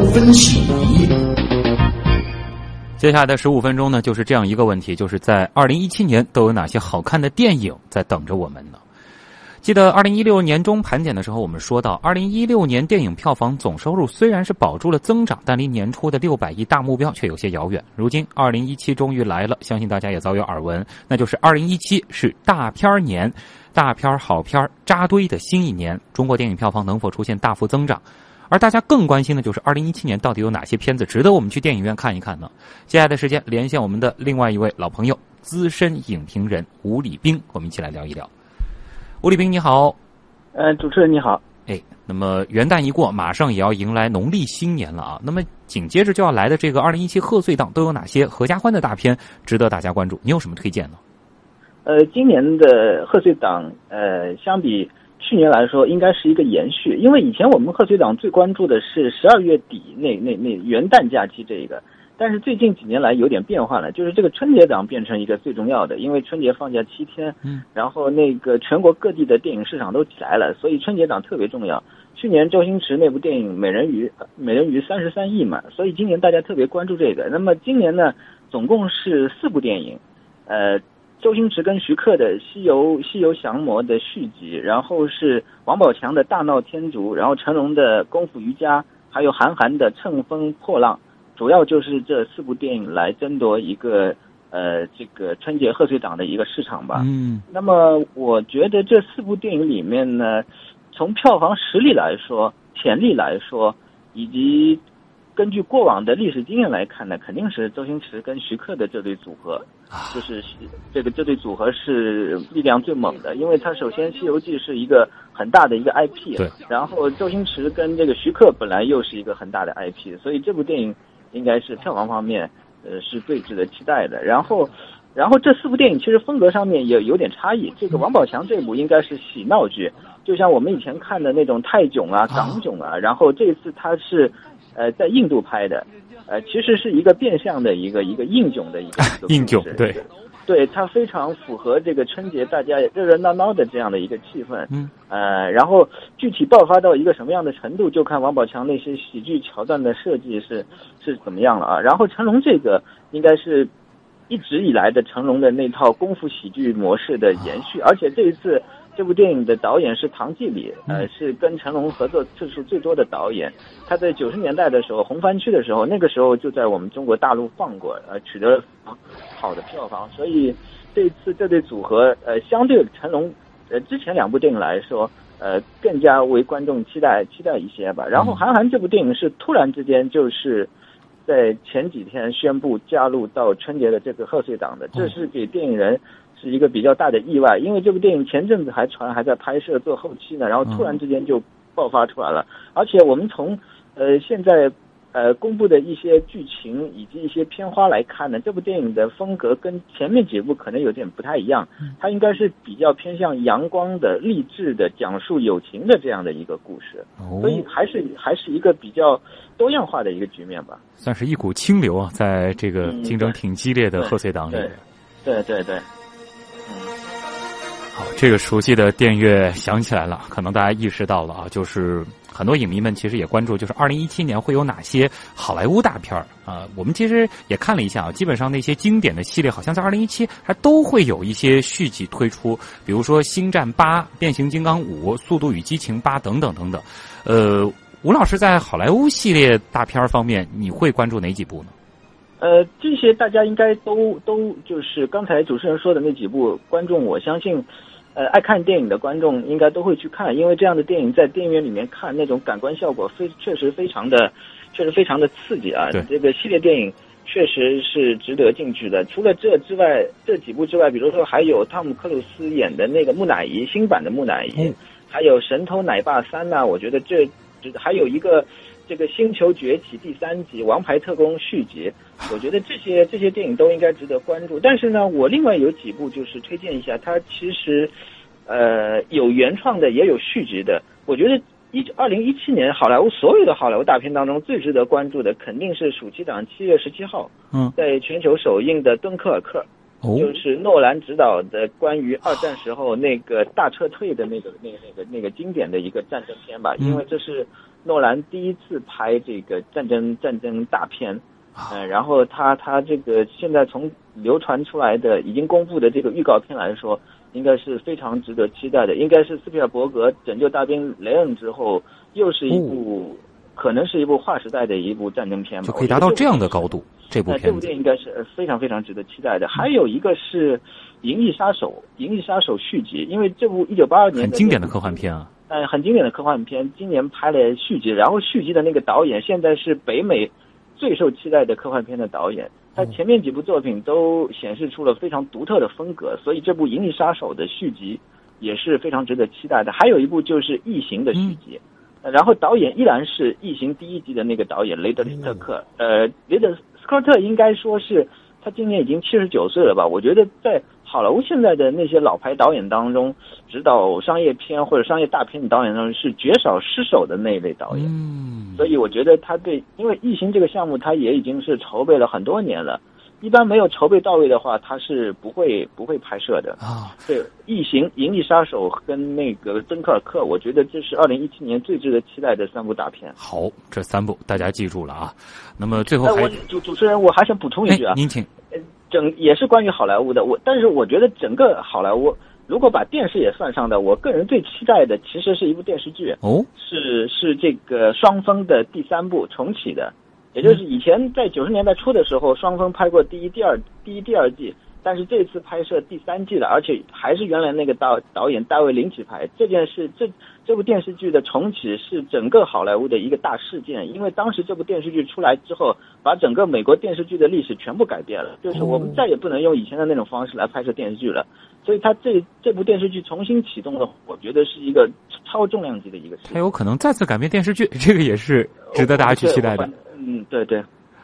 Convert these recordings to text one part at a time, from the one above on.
分析。接下来的十五分钟呢，就是这样一个问题：就是在二零一七年都有哪些好看的电影在等着我们呢？记得二零一六年中盘点的时候，我们说到，二零一六年电影票房总收入虽然是保住了增长，但离年初的六百亿大目标却有些遥远。如今二零一七终于来了，相信大家也早有耳闻，那就是二零一七是大片年，大片好片扎堆的新一年。中国电影票房能否出现大幅增长？而大家更关心的就是二零一七年到底有哪些片子值得我们去电影院看一看呢？接下来的时间，连线我们的另外一位老朋友，资深影评人吴礼兵，我们一起来聊一聊。吴礼兵，你好。呃，主持人你好。哎，那么元旦一过，马上也要迎来农历新年了啊。那么紧接着就要来的这个二零一七贺岁档，都有哪些合家欢的大片值得大家关注？你有什么推荐呢？呃，今年的贺岁档，呃，相比去年来说，应该是一个延续。因为以前我们贺岁档最关注的是十二月底那那那元旦假期这一个。但是最近几年来有点变化了，就是这个春节档变成一个最重要的，因为春节放假七天，嗯，然后那个全国各地的电影市场都起来了，所以春节档特别重要。去年周星驰那部电影《美人鱼》，美人鱼三十三亿嘛，所以今年大家特别关注这个。那么今年呢，总共是四部电影，呃，周星驰跟徐克的《西游西游降魔》的续集，然后是王宝强的《大闹天竺》，然后成龙的《功夫瑜伽》，还有韩寒的《乘风破浪》。主要就是这四部电影来争夺一个呃这个春节贺岁档的一个市场吧。嗯，那么我觉得这四部电影里面呢，从票房实力来说、潜力来说，以及根据过往的历史经验来看呢，肯定是周星驰跟徐克的这对组合，就是这个这对组合是力量最猛的，因为它首先《西游记》是一个很大的一个 IP，对，然后周星驰跟这个徐克本来又是一个很大的 IP，所以这部电影。应该是票房方面，呃，是最值得期待的。然后，然后这四部电影其实风格上面也有点差异。这个王宝强这部应该是喜闹剧，就像我们以前看的那种泰囧啊、港囧啊。然后这次他是，呃，在印度拍的，呃，其实是一个变相的一个一个应囧的一个应囧，对。对它非常符合这个春节大家热热闹闹的这样的一个气氛，嗯，呃，然后具体爆发到一个什么样的程度，就看王宝强那些喜剧桥段的设计是是怎么样了啊。然后成龙这个应该是一直以来的成龙的那套功夫喜剧模式的延续，而且这一次。这部电影的导演是唐季礼，呃，是跟成龙合作次数最多的导演。他在九十年代的时候，红番区的时候，那个时候就在我们中国大陆放过，呃，取得了好的票房。所以这次这对组合，呃，相对成龙，呃，之前两部电影来说，呃，更加为观众期待期待一些吧。然后韩寒这部电影是突然之间就是在前几天宣布加入到春节的这个贺岁档的，这是给电影人。是一个比较大的意外，因为这部电影前阵子还传还在拍摄做后期呢，然后突然之间就爆发出来了。而且我们从呃现在呃公布的一些剧情以及一些片花来看呢，这部电影的风格跟前面几部可能有点不太一样，它应该是比较偏向阳光的、励志的、讲述友情的这样的一个故事，所以还是还是一个比较多样化的一个局面吧。算是一股清流啊，在这个竞争挺激烈的贺岁档里。对对对。好，这个熟悉的电乐响起来了，可能大家意识到了啊，就是很多影迷们其实也关注，就是二零一七年会有哪些好莱坞大片儿啊？我们其实也看了一下啊，基本上那些经典的系列，好像在二零一七还都会有一些续集推出，比如说《星战八》《变形金刚五》《速度与激情八》等等等等。呃，吴老师在好莱坞系列大片方面，你会关注哪几部呢？呃，这些大家应该都都就是刚才主持人说的那几部，观众我相信，呃，爱看电影的观众应该都会去看，因为这样的电影在电影院里面看那种感官效果非确实非常的，确实非常的刺激啊。这个系列电影确实是值得进去的。除了这之外，这几部之外，比如说还有汤姆克鲁斯演的那个木乃伊新版的木乃伊，还有神偷奶爸三呐，我觉得这还有一个。这个《星球崛起》第三集《王牌特工》续集，我觉得这些这些电影都应该值得关注。但是呢，我另外有几部就是推荐一下，它其实，呃，有原创的，也有续集的。我觉得一二零一七年好莱坞所有的好莱坞大片当中，最值得关注的肯定是暑期档七月十七号，嗯，在全球首映的《敦刻尔克》，就是诺兰执导的关于二战时候那个大撤退的那个那个那个那个经典的一个战争片吧，因为这是。诺兰第一次拍这个战争战争大片，呃，然后他他这个现在从流传出来的已经公布的这个预告片来说，应该是非常值得期待的，应该是斯皮尔伯格《拯救大兵雷恩》之后又是一部。可能是一部划时代的一部战争片吧，就可以达到这样的高度。这部片，这部电影应该是非常非常值得期待的。还有一个是《银翼杀手》，《银翼杀手》续集，因为这部一九八二年很经典的科幻片啊，嗯，很经典的科幻片，今年拍了续集，然后续集的那个导演现在是北美最受期待的科幻片的导演，他前面几部作品都显示出了非常独特的风格，所以这部《银翼杀手》的续集也是非常值得期待的。还有一部就是《异形》的续集。然后导演依然是《异形》第一集的那个导演雷德斯特克，呃，雷德斯科特应该说是他今年已经七十九岁了吧？我觉得在好莱坞现在的那些老牌导演当中，指导商业片或者商业大片的导演当中是绝少失手的那一类导演。嗯，所以我觉得他对，因为《异形》这个项目他也已经是筹备了很多年了。一般没有筹备到位的话，他是不会不会拍摄的啊。对，《异形》《银翼杀手》跟那个《敦刻尔克》，我觉得这是二零一七年最值得期待的三部大片。好，这三部大家记住了啊。那么最后还主主持人，我还想补充一句啊，您请。整也是关于好莱坞的，我但是我觉得整个好莱坞，如果把电视也算上的，我个人最期待的其实是一部电视剧哦，是是这个双峰的第三部重启的。也就是以前在九十年代初的时候，双峰拍过第一、第二、第一、第二季，但是这次拍摄第三季了，而且还是原来那个导导演大卫林奇拍。这件事，这这部电视剧的重启是整个好莱坞的一个大事件，因为当时这部电视剧出来之后，把整个美国电视剧的历史全部改变了，就是我们再也不能用以前的那种方式来拍摄电视剧了。所以，他这这部电视剧重新启动了，我觉得是一个超重量级的一个事。他有可能再次改变电视剧，这个也是值得大家去期待的。嗯，对对，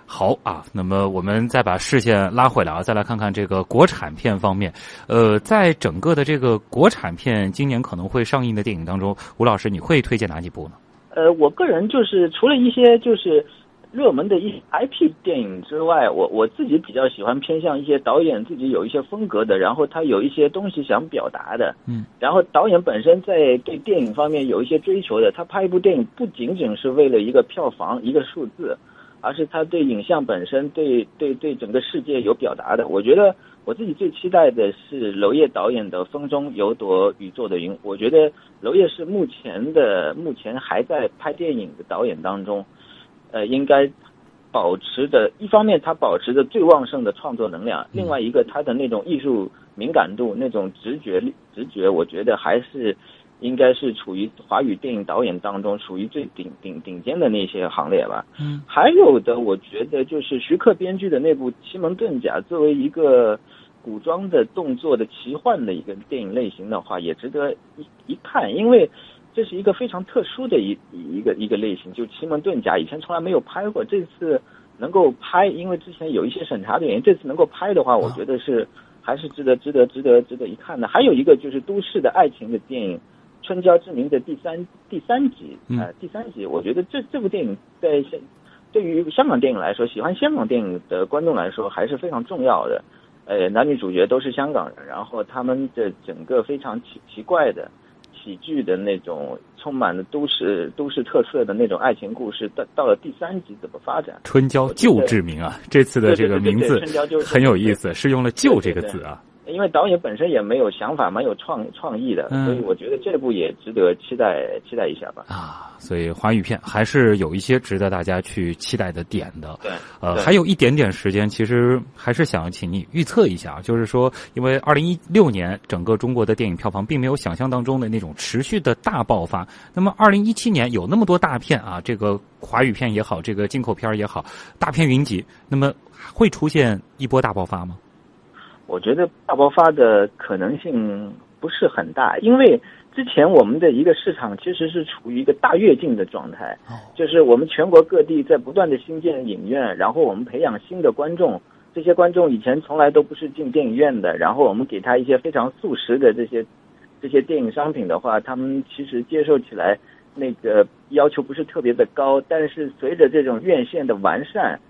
好啊。那么我们再把视线拉回来啊，再来看看这个国产片方面。呃，在整个的这个国产片今年可能会上映的电影当中，吴老师你会推荐哪几部呢？呃，我个人就是除了一些就是热门的一些 IP 电影之外，我我自己比较喜欢偏向一些导演自己有一些风格的，然后他有一些东西想表达的。嗯，然后导演本身在对电影方面有一些追求的，他拍一部电影不仅仅是为了一个票房一个数字。而是他对影像本身，对对对整个世界有表达的。我觉得我自己最期待的是娄烨导演的《风中有朵雨做的云》。我觉得娄烨是目前的目前还在拍电影的导演当中，呃，应该保持着一方面他保持着最旺盛的创作能量，另外一个他的那种艺术敏感度、那种直觉直觉，我觉得还是。应该是处于华语电影导演当中属于最顶顶顶尖的那些行列吧。嗯，还有的，我觉得就是徐克编剧的那部《奇门遁甲》，作为一个古装的动作的奇幻的一个电影类型的话，也值得一一看，因为这是一个非常特殊的一一个一个类型。就《奇门遁甲》以前从来没有拍过，这次能够拍，因为之前有一些审查的原因，这次能够拍的话，我觉得是还是值得值得值得值得一看的。还有一个就是都市的爱情的电影。春娇之名的第三第三集啊，第三集，我觉得这这部电影在香对于香港电影来说，喜欢香港电影的观众来说还是非常重要的。呃，男女主角都是香港人，然后他们的整个非常奇奇怪的喜剧的那种，充满了都市都市特色的那种爱情故事，到到了第三集怎么发展？春娇旧志明啊，这次的这个名字很有意思，是用了“旧”这个字啊。因为导演本身也没有想法，蛮有创创意的，所以我觉得这部也值得期待期待一下吧。啊，所以华语片还是有一些值得大家去期待的点的。对，呃，还有一点点时间，其实还是想请你预测一下，就是说，因为二零一六年整个中国的电影票房并没有想象当中的那种持续的大爆发，那么二零一七年有那么多大片啊，这个华语片也好，这个进口片也好，大片云集，那么会出现一波大爆发吗？我觉得大爆发的可能性不是很大，因为之前我们的一个市场其实是处于一个大跃进的状态，就是我们全国各地在不断的新建影院，然后我们培养新的观众，这些观众以前从来都不是进电影院的，然后我们给他一些非常速食的这些这些电影商品的话，他们其实接受起来那个要求不是特别的高，但是随着这种院线的完善。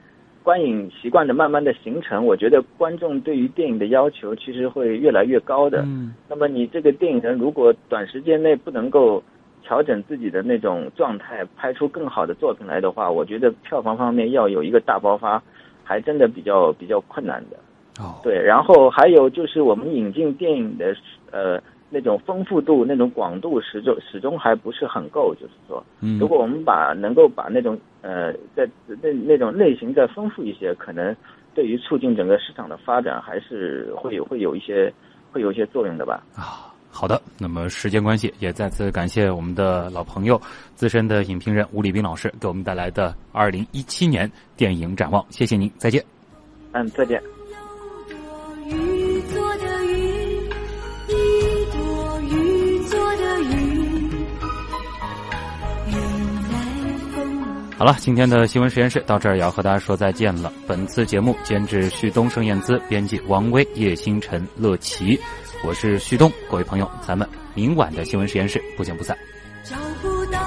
观影习惯的慢慢的形成，我觉得观众对于电影的要求其实会越来越高的。嗯，那么你这个电影人如果短时间内不能够调整自己的那种状态，拍出更好的作品来的话，我觉得票房方面要有一个大爆发，还真的比较比较困难的。哦，对，然后还有就是我们引进电影的呃那种丰富度、那种广度始终始终还不是很够，就是说，嗯，如果我们把能够把那种呃在那那种类型再丰富一些，可能对于促进整个市场的发展还是会有会有一些会有一些作用的吧。啊，好的。那么时间关系，也再次感谢我们的老朋友、资深的影评人吴礼斌老师给我们带来的二零一七年电影展望。谢谢您，再见。嗯，再见。好了，今天的新闻实验室到这儿也要和大家说再见了。本次节目监制旭东、盛燕姿，编辑王威、叶星辰、乐琪，我是旭东。各位朋友，咱们明晚的新闻实验室不见不散。找不到